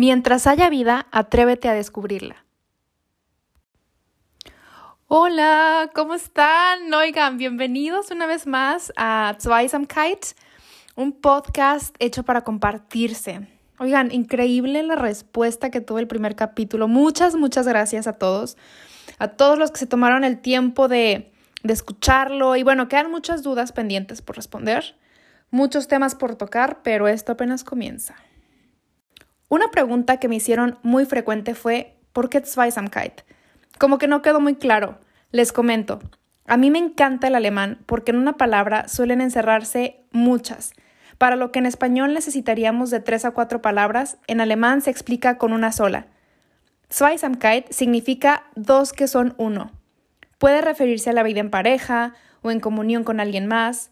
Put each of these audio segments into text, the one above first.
Mientras haya vida, atrévete a descubrirla. Hola, ¿cómo están? Oigan, bienvenidos una vez más a Zweisamkeit, un podcast hecho para compartirse. Oigan, increíble la respuesta que tuvo el primer capítulo. Muchas, muchas gracias a todos. A todos los que se tomaron el tiempo de, de escucharlo. Y bueno, quedan muchas dudas pendientes por responder. Muchos temas por tocar, pero esto apenas comienza. Una pregunta que me hicieron muy frecuente fue ¿por qué Zweisamkeit? Como que no quedó muy claro. Les comento. A mí me encanta el alemán porque en una palabra suelen encerrarse muchas. Para lo que en español necesitaríamos de tres a cuatro palabras, en alemán se explica con una sola. Zweisamkeit significa dos que son uno. Puede referirse a la vida en pareja o en comunión con alguien más.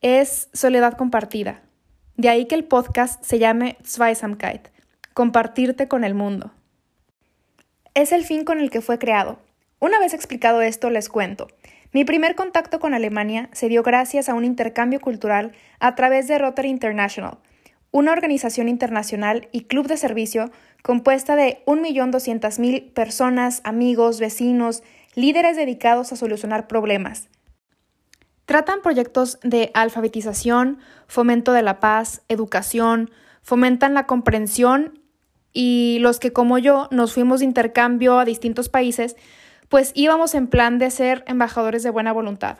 Es soledad compartida. De ahí que el podcast se llame Zweisamkeit, compartirte con el mundo. Es el fin con el que fue creado. Una vez explicado esto, les cuento. Mi primer contacto con Alemania se dio gracias a un intercambio cultural a través de Rotary International, una organización internacional y club de servicio compuesta de 1.200.000 personas, amigos, vecinos, líderes dedicados a solucionar problemas. Tratan proyectos de alfabetización, fomento de la paz, educación, fomentan la comprensión y los que como yo nos fuimos de intercambio a distintos países, pues íbamos en plan de ser embajadores de buena voluntad,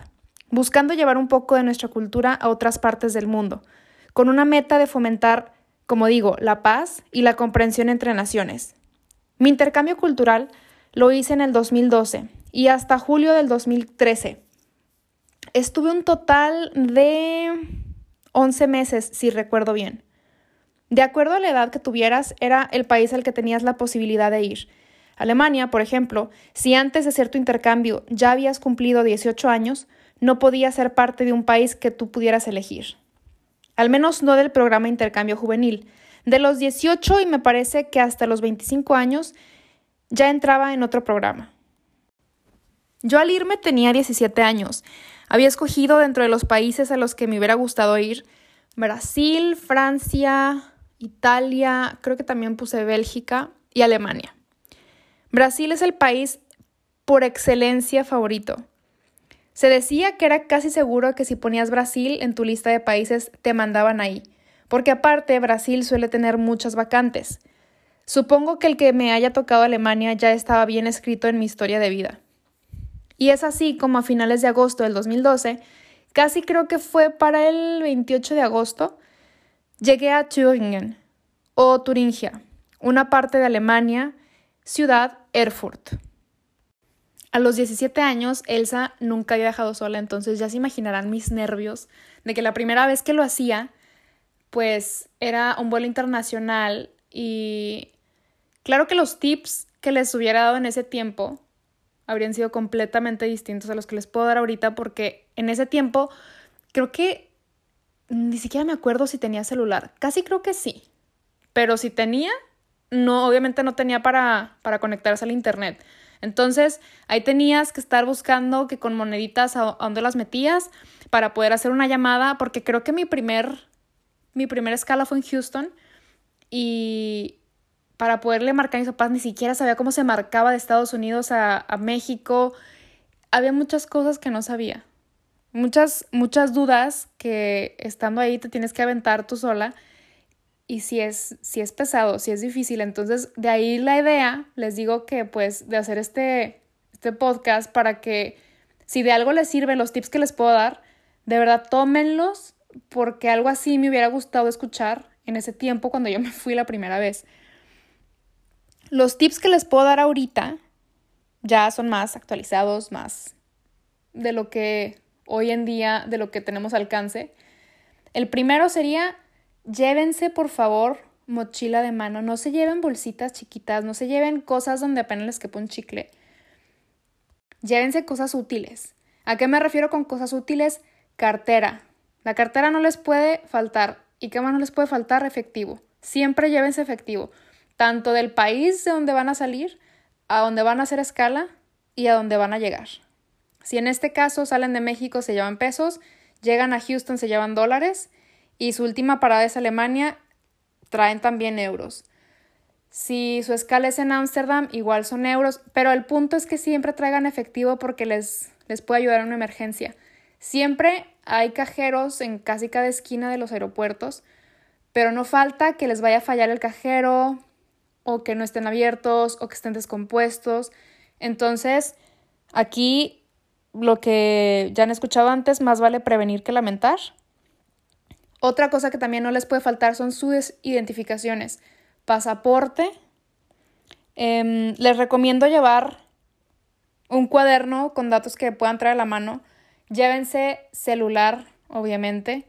buscando llevar un poco de nuestra cultura a otras partes del mundo, con una meta de fomentar, como digo, la paz y la comprensión entre naciones. Mi intercambio cultural lo hice en el 2012 y hasta julio del 2013 Estuve un total de 11 meses, si recuerdo bien. De acuerdo a la edad que tuvieras, era el país al que tenías la posibilidad de ir. Alemania, por ejemplo, si antes de hacer tu intercambio ya habías cumplido 18 años, no podías ser parte de un país que tú pudieras elegir. Al menos no del programa intercambio juvenil. De los 18 y me parece que hasta los 25 años ya entraba en otro programa. Yo al irme tenía 17 años. Había escogido dentro de los países a los que me hubiera gustado ir Brasil, Francia, Italia, creo que también puse Bélgica y Alemania. Brasil es el país por excelencia favorito. Se decía que era casi seguro que si ponías Brasil en tu lista de países te mandaban ahí, porque aparte Brasil suele tener muchas vacantes. Supongo que el que me haya tocado Alemania ya estaba bien escrito en mi historia de vida. Y es así como a finales de agosto del 2012, casi creo que fue para el 28 de agosto, llegué a Thüringen o Turingia, una parte de Alemania, ciudad Erfurt. A los 17 años, Elsa nunca había viajado sola, entonces ya se imaginarán mis nervios de que la primera vez que lo hacía, pues era un vuelo internacional y claro que los tips que les hubiera dado en ese tiempo habrían sido completamente distintos a los que les puedo dar ahorita porque en ese tiempo creo que ni siquiera me acuerdo si tenía celular. Casi creo que sí. Pero si tenía, no, obviamente no tenía para, para conectarse al internet. Entonces, ahí tenías que estar buscando que con moneditas a, dónde las metías para poder hacer una llamada, porque creo que mi primer, mi primera escala fue en Houston y, para poderle marcar a mis papás, ni siquiera sabía cómo se marcaba de Estados Unidos a, México. Había muchas cosas que no sabía. Muchas, muchas dudas que estando ahí te tienes que aventar tú sola. Y si es, si es pesado, si es difícil. Entonces, de ahí la idea, les digo que pues de hacer este, este podcast para que si de algo les sirven los tips que les puedo dar, de verdad tómenlos porque algo así me hubiera gustado escuchar en ese tiempo cuando yo me fui la primera vez. Los tips que les puedo dar ahorita ya son más actualizados, más de lo que hoy en día, de lo que tenemos alcance. El primero sería, llévense por favor mochila de mano, no se lleven bolsitas chiquitas, no se lleven cosas donde apenas les quepa un chicle. Llévense cosas útiles. ¿A qué me refiero con cosas útiles? Cartera. La cartera no les puede faltar. ¿Y qué más no les puede faltar? Efectivo. Siempre llévense efectivo tanto del país de donde van a salir, a donde van a hacer escala y a donde van a llegar. Si en este caso salen de México se llevan pesos, llegan a Houston se llevan dólares y su última parada es Alemania, traen también euros. Si su escala es en Ámsterdam, igual son euros, pero el punto es que siempre traigan efectivo porque les, les puede ayudar en una emergencia. Siempre hay cajeros en casi cada esquina de los aeropuertos, pero no falta que les vaya a fallar el cajero o que no estén abiertos o que estén descompuestos. Entonces, aquí lo que ya han escuchado antes, más vale prevenir que lamentar. Otra cosa que también no les puede faltar son sus identificaciones. Pasaporte. Em, les recomiendo llevar un cuaderno con datos que puedan traer a la mano. Llévense celular, obviamente.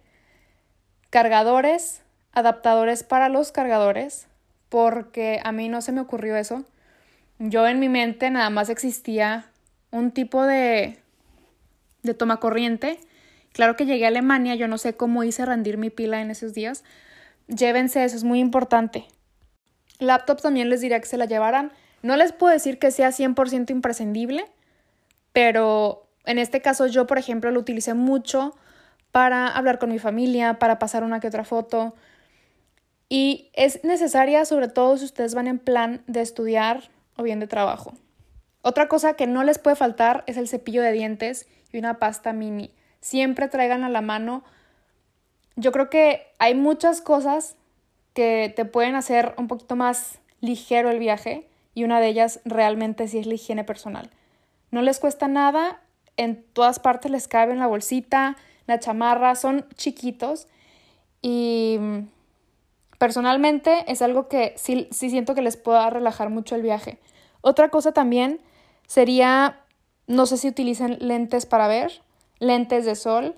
Cargadores, adaptadores para los cargadores, porque a mí no se me ocurrió eso. Yo en mi mente nada más existía un tipo de, de toma corriente Claro que llegué a Alemania, yo no sé cómo hice rendir mi pila en esos días. Llévense, eso es muy importante. Laptops también les diría que se la llevaran. No les puedo decir que sea 100% imprescindible, pero en este caso yo, por ejemplo, lo utilicé mucho para hablar con mi familia, para pasar una que otra foto. Y es necesaria, sobre todo si ustedes van en plan de estudiar o bien de trabajo. Otra cosa que no les puede faltar es el cepillo de dientes y una pasta mini siempre traigan a la mano. Yo creo que hay muchas cosas que te pueden hacer un poquito más ligero el viaje y una de ellas realmente sí es la higiene personal. No les cuesta nada, en todas partes les cabe en la bolsita, la chamarra, son chiquitos y personalmente es algo que sí, sí siento que les pueda relajar mucho el viaje. Otra cosa también sería, no sé si utilizan lentes para ver, lentes de sol,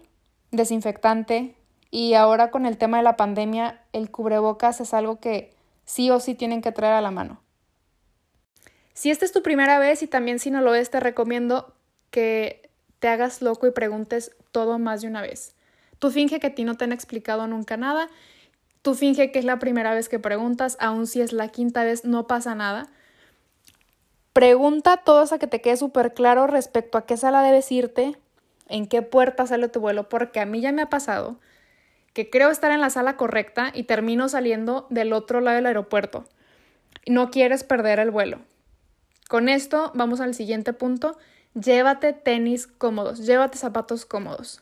desinfectante y ahora con el tema de la pandemia el cubrebocas es algo que sí o sí tienen que traer a la mano. Si esta es tu primera vez y también si no lo es, te recomiendo que te hagas loco y preguntes todo más de una vez. Tú finge que a ti no te han explicado nunca nada, tú finge que es la primera vez que preguntas, aun si es la quinta vez, no pasa nada. Pregunta todo hasta que te quede súper claro respecto a qué sala debes irte, en qué puerta sale tu vuelo, porque a mí ya me ha pasado que creo estar en la sala correcta y termino saliendo del otro lado del aeropuerto. No quieres perder el vuelo. Con esto vamos al siguiente punto. Llévate tenis cómodos, llévate zapatos cómodos.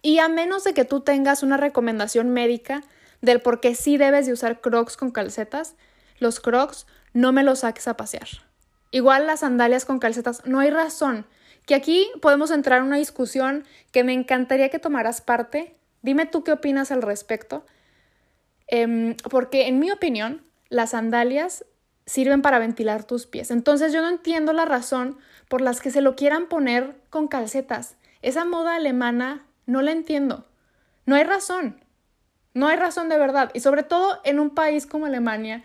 Y a menos de que tú tengas una recomendación médica del por qué sí debes de usar crocs con calcetas, los crocs no me los saques a pasear. Igual las sandalias con calcetas, no hay razón que aquí podemos entrar en una discusión que me encantaría que tomaras parte. Dime tú qué opinas al respecto. Em, porque en mi opinión, las sandalias sirven para ventilar tus pies. Entonces yo no entiendo la razón por las que se lo quieran poner con calcetas. Esa moda alemana no la entiendo. No hay razón. No hay razón de verdad. Y sobre todo en un país como Alemania,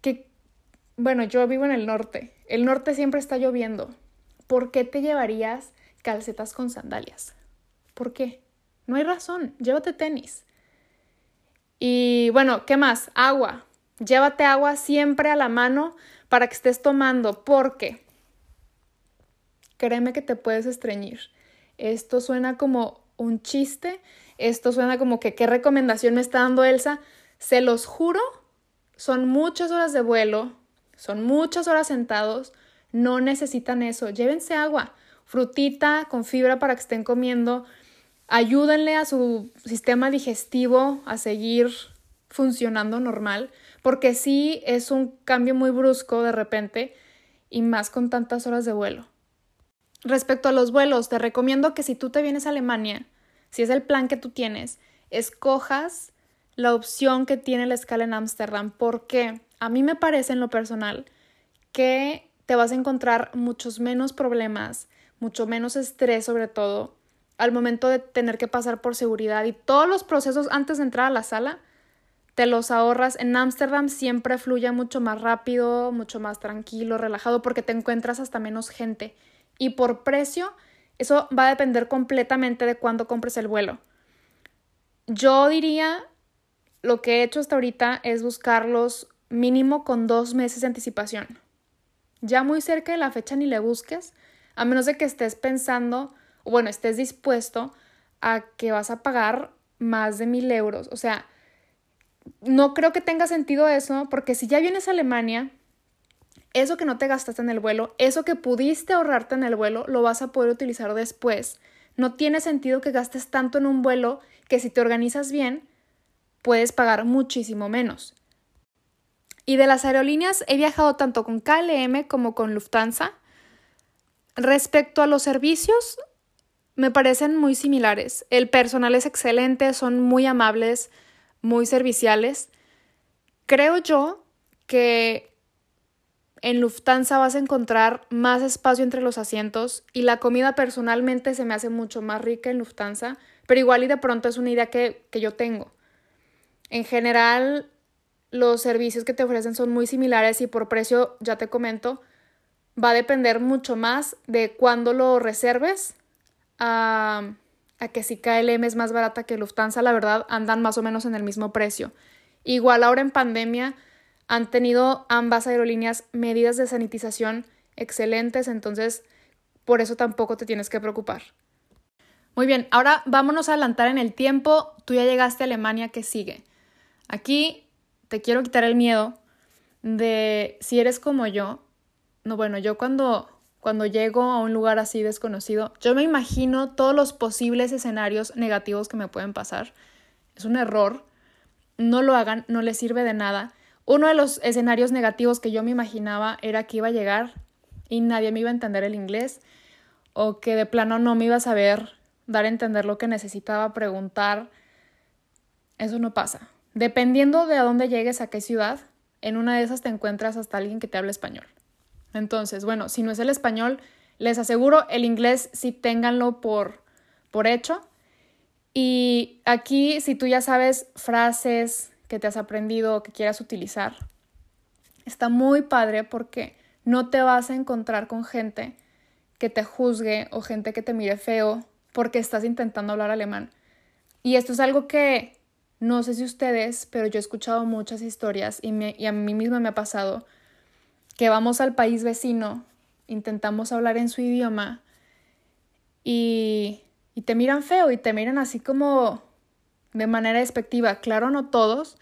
que, bueno, yo vivo en el norte. El norte siempre está lloviendo. ¿por qué te llevarías calcetas con sandalias? ¿Por qué? No hay razón, llévate tenis. Y bueno, ¿qué más? Agua. Llévate agua siempre a la mano para que estés tomando, porque créeme que te puedes estreñir. Esto suena como un chiste, esto suena como que qué recomendación me está dando Elsa. Se los juro, son muchas horas de vuelo, son muchas horas sentados, no necesitan eso. Llévense agua, frutita con fibra para que estén comiendo. Ayúdenle a su sistema digestivo a seguir funcionando normal, porque sí es un cambio muy brusco de repente y más con tantas horas de vuelo. Respecto a los vuelos, te recomiendo que si tú te vienes a Alemania, si es el plan que tú tienes, escojas la opción que tiene la escala en Ámsterdam, porque a mí me parece en lo personal que te vas a encontrar muchos menos problemas, mucho menos estrés sobre todo, al momento de tener que pasar por seguridad y todos los procesos antes de entrar a la sala, te los ahorras. En Ámsterdam siempre fluye mucho más rápido, mucho más tranquilo, relajado, porque te encuentras hasta menos gente. Y por precio, eso va a depender completamente de cuándo compres el vuelo. Yo diría, lo que he hecho hasta ahorita es buscarlos mínimo con dos meses de anticipación ya muy cerca de la fecha ni le busques, a menos de que estés pensando, o bueno, estés dispuesto a que vas a pagar más de mil euros. O sea, no creo que tenga sentido eso, porque si ya vienes a Alemania, eso que no te gastaste en el vuelo, eso que pudiste ahorrarte en el vuelo, lo vas a poder utilizar después. No tiene sentido que gastes tanto en un vuelo que si te organizas bien, puedes pagar muchísimo menos. Y de las aerolíneas he viajado tanto con KLM como con Lufthansa. Respecto a los servicios, me parecen muy similares. El personal es excelente, son muy amables, muy serviciales. Creo yo que en Lufthansa vas a encontrar más espacio entre los asientos y la comida personalmente se me hace mucho más rica en Lufthansa, pero igual y de pronto es una idea que, que yo tengo. En general, los servicios que te ofrecen son muy similares y por precio, ya te comento, va a depender mucho más de cuándo lo reserves a, a, que si KLM es más barata que Lufthansa, la verdad andan más o menos en el mismo precio. Igual ahora en pandemia han tenido ambas aerolíneas medidas de sanitización excelentes, entonces por eso tampoco te tienes que preocupar. Muy bien, ahora vámonos a adelantar en el tiempo. Tú ya llegaste a Alemania, ¿qué sigue? Aquí te quiero quitar el miedo de si eres como yo. No, bueno, yo cuando, cuando llego a un lugar así desconocido, yo me imagino todos los posibles escenarios negativos que me pueden pasar. Es un error. No lo hagan, no les sirve de nada. Uno de los escenarios negativos que yo me imaginaba era que iba a llegar y nadie me iba a entender el inglés o que de plano no me iba a saber dar a entender lo que necesitaba preguntar. Eso no pasa. Dependiendo de a dónde llegues, a qué ciudad, en una de esas te encuentras hasta alguien que te hable español. Entonces, bueno, si no es el español, les aseguro el inglés sí ténganlo por, por hecho. Y aquí, si tú ya sabes frases que te has aprendido o que quieras utilizar, está muy padre porque no te vas a encontrar con gente que te juzgue o gente que te mire feo porque estás intentando hablar alemán. Y esto es algo que no sé si ustedes, pero yo he escuchado muchas historias y, a mí misma me ha pasado que vamos al país vecino, intentamos hablar en su idioma y, y te miran feo y te miran así como de manera despectiva. Claro, no todos,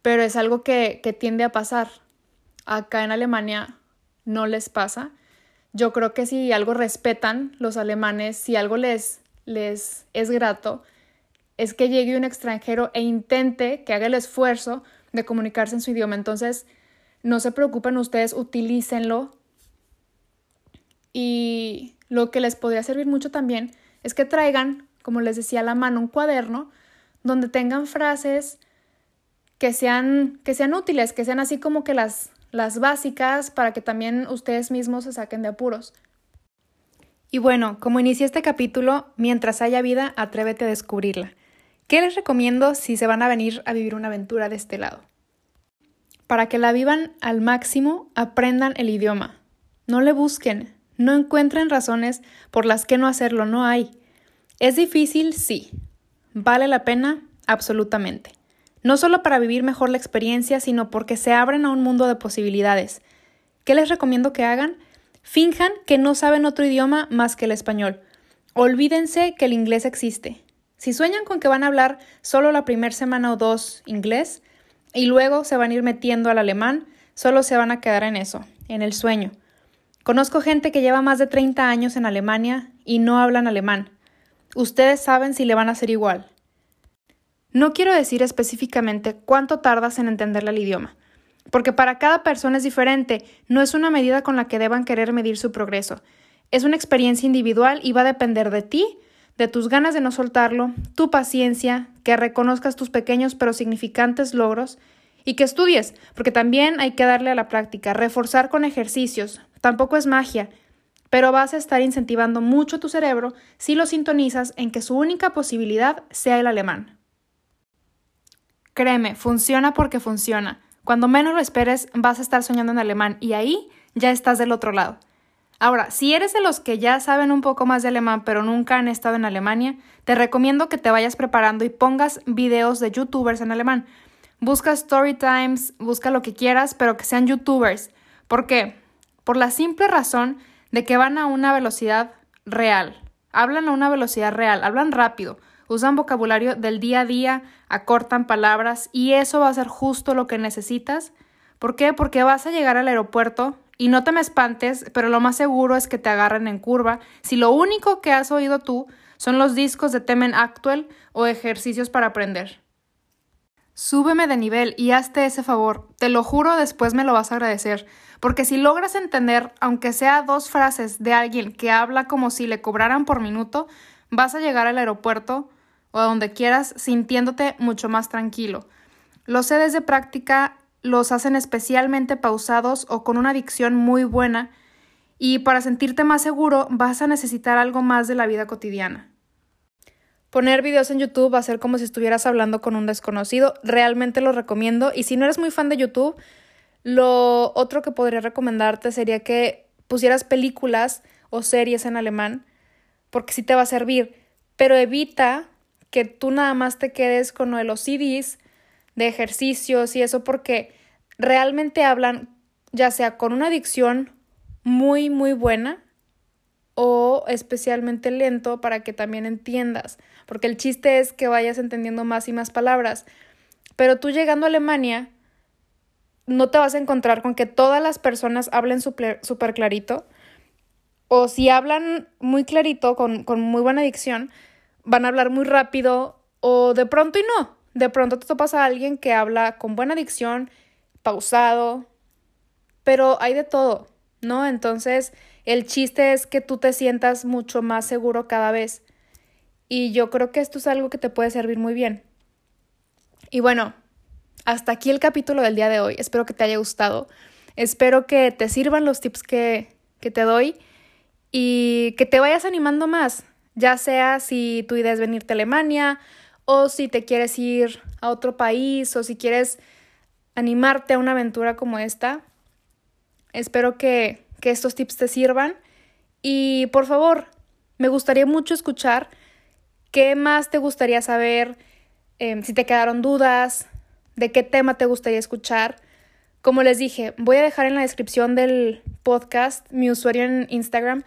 pero es algo que, tiende a pasar. Acá en Alemania no les pasa. Yo creo que si algo respetan los alemanes, si algo les, les es grato, es que llegue un extranjero e intente que haga el esfuerzo de comunicarse en su idioma. Entonces, no se preocupen ustedes, utilícenlo. Y lo que les podría servir mucho también es que traigan, como les decía, a la mano un cuaderno donde tengan frases que sean, que sean útiles, que sean así como que las, las básicas para que también ustedes mismos se saquen de apuros. Y bueno, como inicié este capítulo, mientras haya vida, atrévete a descubrirla. ¿Qué les recomiendo si se van a venir a vivir una aventura de este lado? Para que la vivan al máximo, aprendan el idioma. No le busquen, no encuentren razones por las que no hacerlo, no hay. ¿Es difícil? Sí. ¿Vale la pena? Absolutamente. No solo para vivir mejor la experiencia, sino porque se abren a un mundo de posibilidades. ¿Qué les recomiendo que hagan? Finjan que no saben otro idioma más que el español. Olvídense que el inglés existe. Si sueñan con que van a hablar solo la primera semana o dos inglés y luego se van a ir metiendo al alemán, solo se van a quedar en eso, en el sueño. Conozco gente que lleva más de 30 años en Alemania y no hablan alemán. Ustedes saben si le van a hacer igual. No quiero decir específicamente cuánto tardas en entenderle el idioma, porque para cada persona es diferente, no es una medida con la que deban querer medir su progreso. Es una experiencia individual y va a depender de ti de tus ganas de no soltarlo, tu paciencia, que reconozcas tus pequeños pero significantes logros y que estudies, porque también hay que darle a la práctica, reforzar con ejercicios. Tampoco es magia, pero vas a estar incentivando mucho tu cerebro si lo sintonizas en que su única posibilidad sea el alemán. Créeme, funciona porque funciona. Cuando menos lo esperes, vas a estar soñando en alemán y ahí ya estás del otro lado. Ahora, si eres de los que ya saben un poco más de alemán pero nunca han estado en Alemania, te recomiendo que te vayas preparando y pongas videos de youtubers en alemán. Busca story times, busca lo que quieras, pero que sean youtubers. ¿Por qué? Por la simple razón de que van a una velocidad real. Hablan a una velocidad real, hablan rápido, usan vocabulario del día a día, acortan palabras y eso va a ser justo lo que necesitas. ¿Por qué? Porque vas a llegar al aeropuerto y no te me espantes, pero lo más seguro es que te agarren en curva si lo único que has oído tú son los discos de Temen Actual o ejercicios para aprender. Súbeme de nivel y hazte ese favor. Te lo juro, después me lo vas a agradecer. Porque si logras entender, aunque sea dos frases de alguien que habla como si le cobraran por minuto, vas a llegar al aeropuerto o a donde quieras sintiéndote mucho más tranquilo. Lo sé desde práctica, los hacen especialmente pausados o con una dicción muy buena y para sentirte más seguro vas a necesitar algo más de la vida cotidiana. Poner videos en YouTube va a ser como si estuvieras hablando con un desconocido. Realmente lo recomiendo. Y si no eres muy fan de YouTube, lo otro que podría recomendarte sería que pusieras películas o series en alemán, porque sí te va a servir. Pero evita que tú nada más te quedes con lo de los CDs, de ejercicios y eso, porque realmente hablan ya sea con una dicción muy, muy buena o especialmente lento para que también entiendas, porque el chiste es que vayas entendiendo más y más palabras. Pero tú llegando a Alemania, no te vas a encontrar con que todas las personas hablen súper clarito, o si hablan muy clarito, con, con muy buena dicción, van a hablar muy rápido, o de pronto y no. De pronto te topas a alguien que habla con buena dicción, pausado, pero hay de todo, ¿no? Entonces, el chiste es que tú te sientas mucho más seguro cada vez. Y yo creo que esto es algo que te puede servir muy bien. Y bueno, hasta aquí el capítulo del día de hoy. Espero que te haya gustado. Espero que te sirvan los tips que, que te doy y que te vayas animando más, ya sea si tu idea es venirte a Alemania o si te quieres ir a otro país o si quieres animarte a una aventura como esta. Espero que que estos tips te sirvan. Y por favor, me gustaría mucho escuchar qué más te gustaría saber, em, si te quedaron dudas, de qué tema te gustaría escuchar. Como les dije, voy a dejar en la descripción del podcast mi usuario en Instagram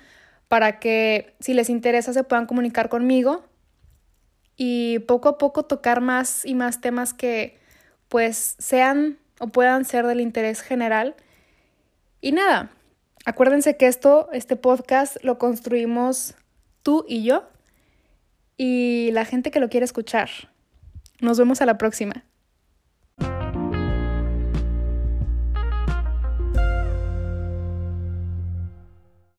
para que si les interesa se puedan comunicar conmigo y poco a poco tocar más y más temas que pues sean o puedan ser del interés general. Y nada, Acuérdense que esto, este podcast, lo construimos tú y yo y la gente que lo quiere escuchar. Nos vemos a la próxima.